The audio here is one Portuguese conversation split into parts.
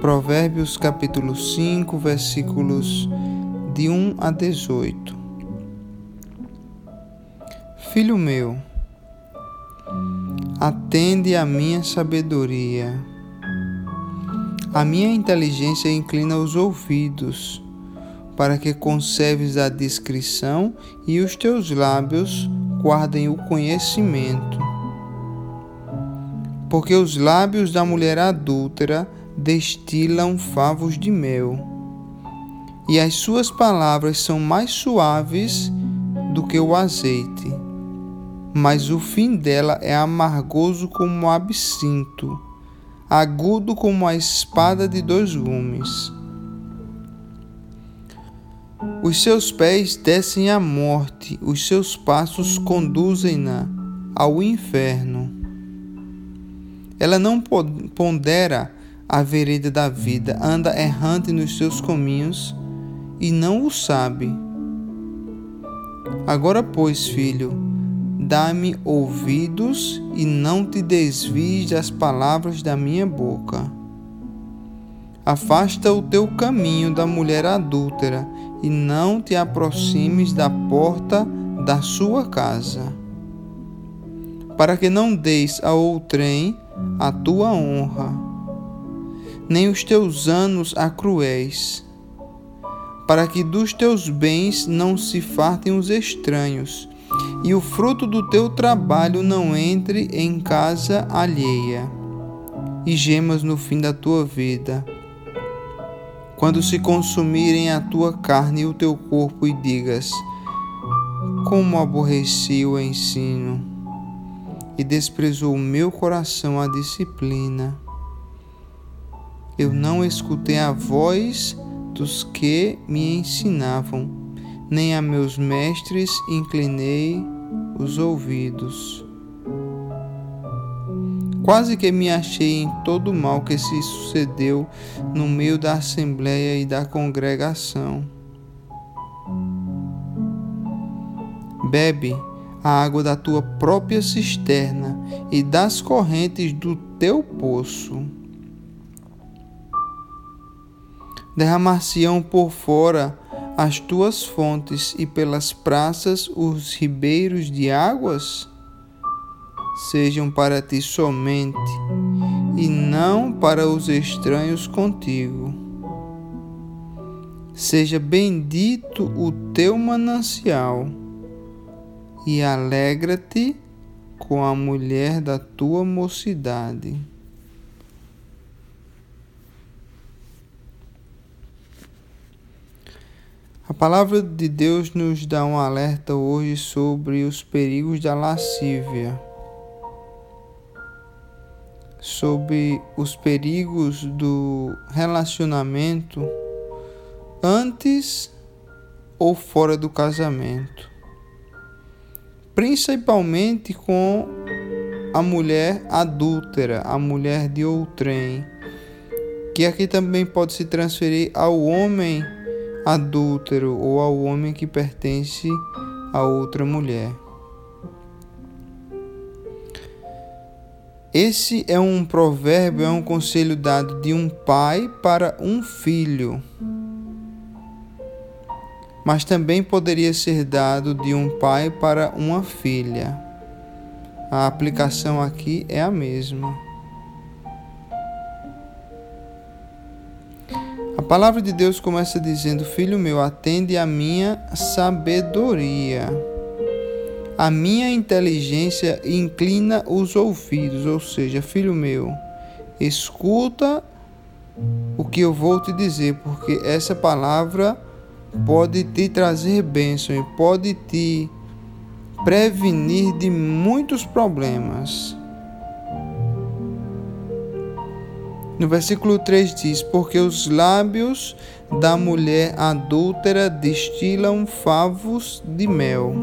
Provérbios capítulo 5, versículos de 1 a 18. Filho meu, atende à minha sabedoria. A minha inteligência inclina os ouvidos, para que conserves a discrição e os teus lábios guardem o conhecimento. Porque os lábios da mulher adúltera destilam favos de mel, e as suas palavras são mais suaves do que o azeite, mas o fim dela é amargoso como o absinto, agudo como a espada de dois gumes. Os seus pés descem à morte, os seus passos conduzem-na ao inferno. Ela não pondera a vereda da vida, anda errante nos seus caminhos e não o sabe. Agora, pois, filho, dá-me ouvidos e não te desvies das palavras da minha boca. Afasta o teu caminho da mulher adúltera e não te aproximes da porta da sua casa, para que não deis a outrem a tua honra nem os teus anos a cruéis, para que dos teus bens não se fartem os estranhos, e o fruto do teu trabalho não entre em casa alheia, e gemas no fim da tua vida. Quando se consumirem a tua carne e o teu corpo, e digas: Como aborreci o ensino, e desprezou o meu coração a disciplina eu não escutei a voz dos que me ensinavam, nem a meus mestres inclinei os ouvidos. Quase que me achei em todo o mal que se sucedeu no meio da assembleia e da congregação. Bebe a água da tua própria cisterna e das correntes do teu poço derramar-se-ão por fora as tuas fontes e pelas praças os ribeiros de águas? Sejam para ti somente e não para os estranhos contigo. Seja bendito o teu manancial e alegra-te com a mulher da tua mocidade. A palavra de Deus nos dá um alerta hoje sobre os perigos da lascívia, sobre os perigos do relacionamento antes ou fora do casamento, principalmente com a mulher adúltera, a mulher de outrem, que aqui também pode se transferir ao homem adúltero ou ao homem que pertence a outra mulher. Esse é um provérbio, é um conselho dado de um pai para um filho. Mas também poderia ser dado de um pai para uma filha. A aplicação aqui é a mesma. Palavra de Deus começa dizendo: Filho meu, atende a minha sabedoria. A minha inteligência inclina os ouvidos, ou seja, filho meu, escuta o que eu vou te dizer, porque essa palavra pode te trazer bênção e pode te prevenir de muitos problemas. No versículo 3 diz: Porque os lábios da mulher adúltera destilam favos de mel.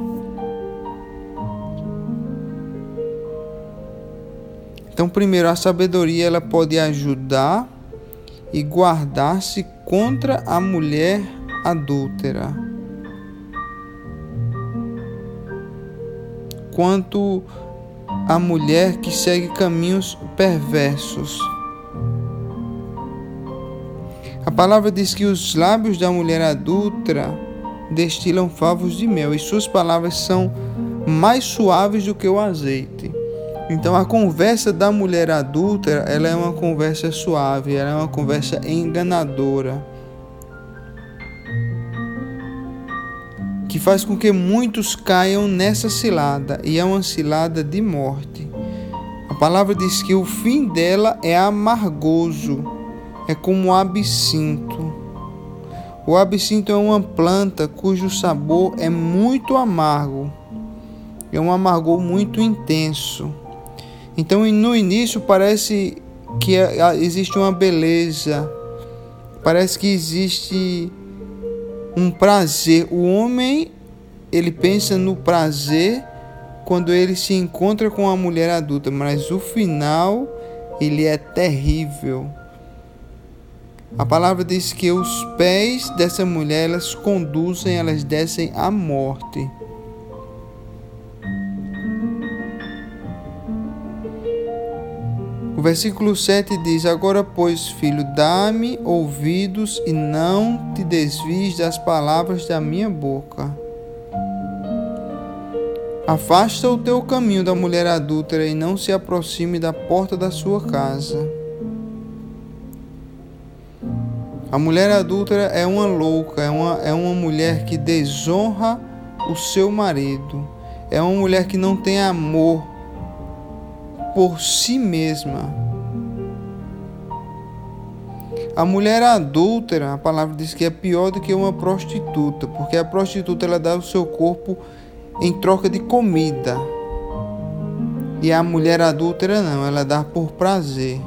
Então, primeiro, a sabedoria ela pode ajudar e guardar-se contra a mulher adúltera. Quanto a mulher que segue caminhos perversos. A palavra diz que os lábios da mulher adulta destilam favos de mel e suas palavras são mais suaves do que o azeite. Então a conversa da mulher adulta, ela é uma conversa suave, ela é uma conversa enganadora. Que faz com que muitos caiam nessa cilada, e é uma cilada de morte. A palavra diz que o fim dela é amargoso, é como o absinto. O absinto é uma planta cujo sabor é muito amargo, é um amargor muito intenso. Então, no início parece que é, existe uma beleza, parece que existe um prazer. O homem, ele pensa no prazer quando ele se encontra com a mulher adulta, mas o final ele é terrível. A palavra diz que os pés dessa mulher elas conduzem, elas descem à morte. O versículo 7 diz: Agora, pois, filho, dá-me ouvidos e não te desvies das palavras da minha boca. Afasta o teu caminho da mulher adúltera e não se aproxime da porta da sua casa. A mulher adúltera é uma louca, é uma, é uma mulher que desonra o seu marido, é uma mulher que não tem amor por si mesma. A mulher adúltera, a palavra diz que é pior do que uma prostituta, porque a prostituta ela dá o seu corpo em troca de comida. E a mulher adúltera não, ela dá por prazer.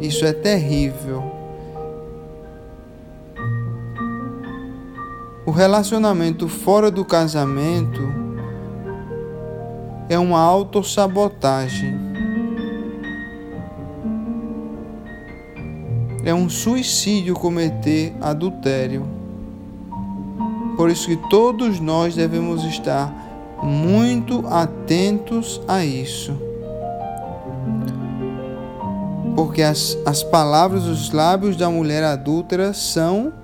Isso é terrível. O relacionamento fora do casamento é uma autossabotagem. É um suicídio cometer adultério. Por isso que todos nós devemos estar muito atentos a isso. Porque as, as palavras dos lábios da mulher adúltera são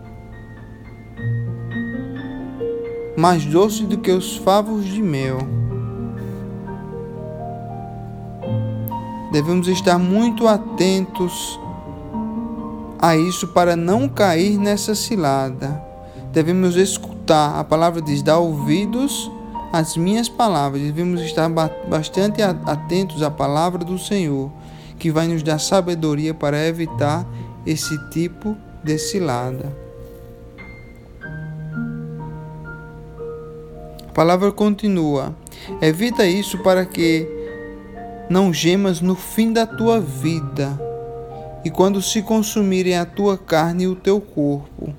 mais doces do que os favos de mel. Devemos estar muito atentos a isso para não cair nessa cilada. Devemos escutar, a palavra diz, dar ouvidos às minhas palavras. Devemos estar bastante atentos à palavra do Senhor, que vai nos dar sabedoria para evitar esse tipo de cilada. Palavra continua: evita isso para que não gemas no fim da tua vida, e quando se consumirem a tua carne e o teu corpo.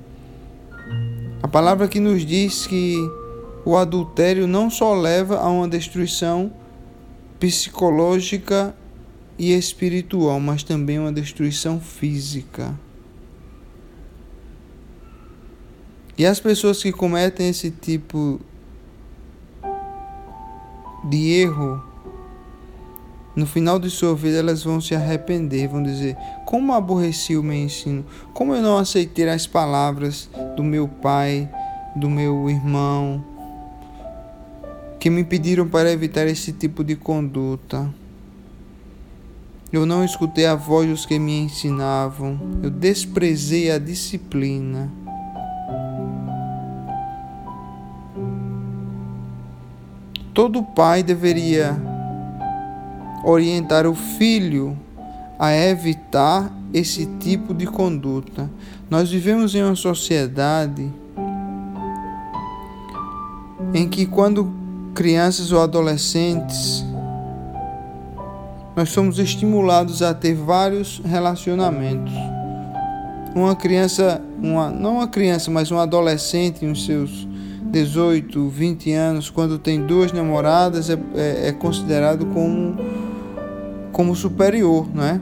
A palavra que nos diz que o adultério não só leva a uma destruição psicológica e espiritual, mas também uma destruição física. E as pessoas que cometem esse tipo de erro no final de sua vida elas vão se arrepender, vão dizer: Como aborreci o meu ensino, como eu não aceitei as palavras do meu pai, do meu irmão, que me pediram para evitar esse tipo de conduta. Eu não escutei a voz dos que me ensinavam, eu desprezei a disciplina. Todo pai deveria orientar o filho a evitar esse tipo de conduta. Nós vivemos em uma sociedade em que, quando crianças ou adolescentes, nós somos estimulados a ter vários relacionamentos. Uma criança, uma, não uma criança, mas um adolescente, nos seus 18, 20 anos, quando tem duas namoradas, é, é, é considerado como como superior, não é?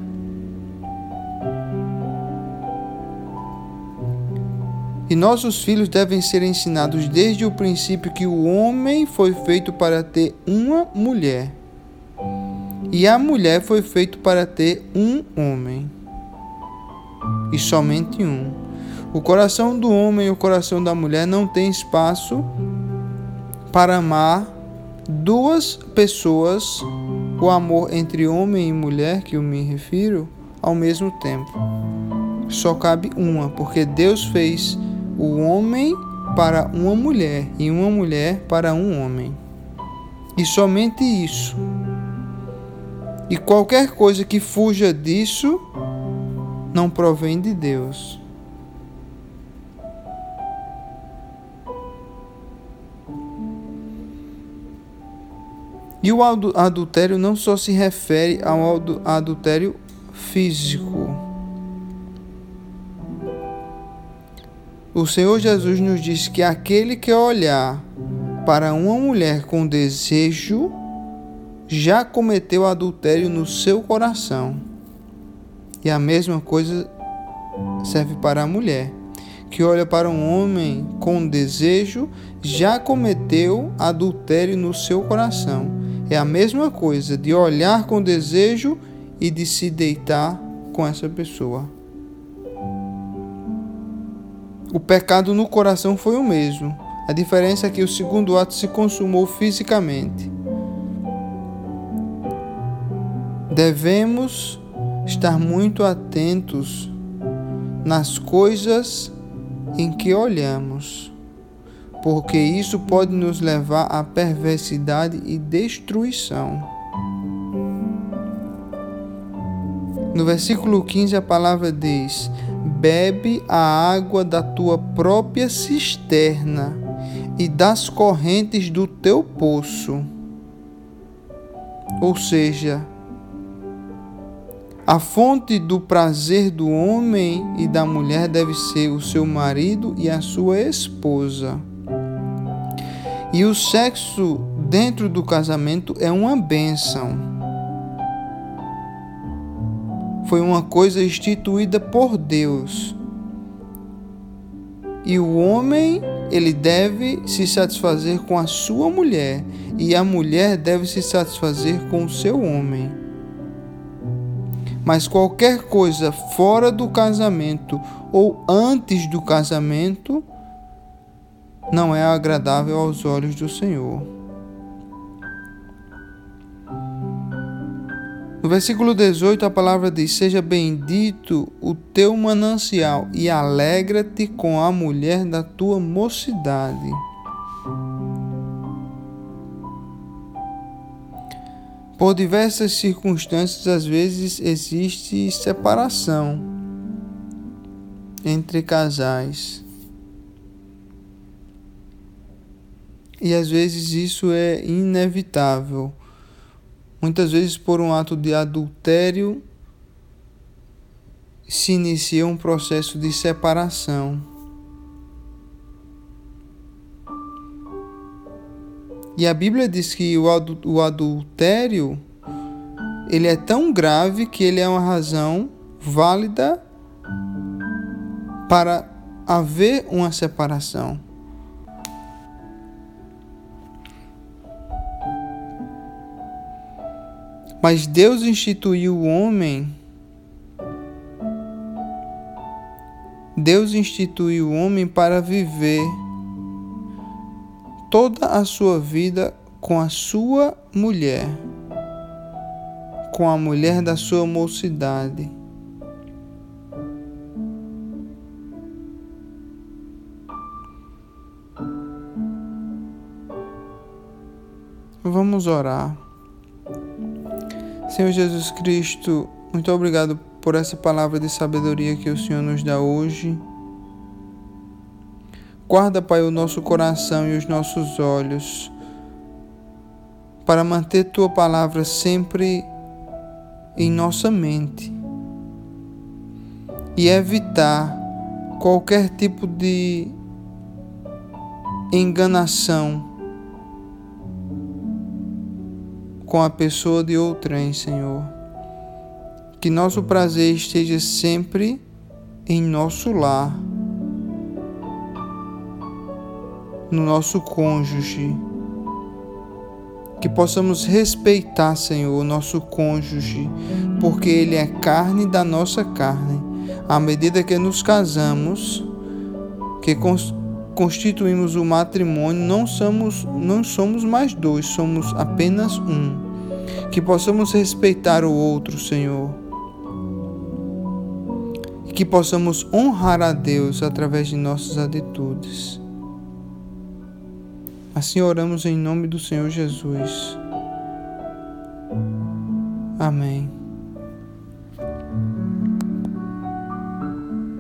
E nossos filhos devem ser ensinados desde o princípio que o homem foi feito para ter uma mulher e a mulher foi feita para ter um homem. e somente um. O coração do homem e o coração da mulher não tem espaço para amar duas pessoas, o amor entre homem e mulher, que eu me refiro, ao mesmo tempo. Só cabe uma, porque Deus fez o homem para uma mulher e uma mulher para um homem. E somente isso. E qualquer coisa que fuja disso não provém de Deus. E o adultério não só se refere ao adultério físico. O Senhor Jesus nos diz que aquele que olhar para uma mulher com desejo já cometeu adultério no seu coração. E a mesma coisa serve para a mulher que olha para um homem com desejo já cometeu adultério no seu coração. É a mesma coisa de olhar com desejo e de se deitar com essa pessoa. O pecado no coração foi o mesmo. A diferença é que o segundo ato se consumou fisicamente. Devemos estar muito atentos nas coisas em que olhamos porque isso pode nos levar à perversidade e destruição. No versículo 15 a palavra diz: Bebe a água da tua própria cisterna e das correntes do teu poço. Ou seja, a fonte do prazer do homem e da mulher deve ser o seu marido e a sua esposa. E o sexo dentro do casamento é uma bênção. Foi uma coisa instituída por Deus. E o homem, ele deve se satisfazer com a sua mulher, e a mulher deve se satisfazer com o seu homem. Mas qualquer coisa fora do casamento ou antes do casamento não é agradável aos olhos do Senhor. No versículo 18, a palavra diz: Seja bendito o teu manancial e alegra-te com a mulher da tua mocidade. Por diversas circunstâncias, às vezes existe separação entre casais. E às vezes isso é inevitável. Muitas vezes, por um ato de adultério, se inicia um processo de separação. E a Bíblia diz que o adultério ele é tão grave que ele é uma razão válida para haver uma separação. Mas Deus instituiu o homem. Deus instituiu o homem para viver toda a sua vida com a sua mulher, com a mulher da sua mocidade. Vamos orar. Senhor Jesus Cristo, muito obrigado por essa palavra de sabedoria que o Senhor nos dá hoje. Guarda, Pai, o nosso coração e os nossos olhos para manter tua palavra sempre em nossa mente e evitar qualquer tipo de enganação com a pessoa de outrem, Senhor. Que nosso prazer esteja sempre em nosso lar, no nosso cônjuge. Que possamos respeitar, Senhor, o nosso cônjuge, porque ele é carne da nossa carne, à medida que nos casamos, que constituímos o matrimônio, não somos, não somos mais dois, somos apenas um. Que possamos respeitar o outro, Senhor. Que possamos honrar a Deus através de nossas atitudes. Assim oramos em nome do Senhor Jesus. Amém.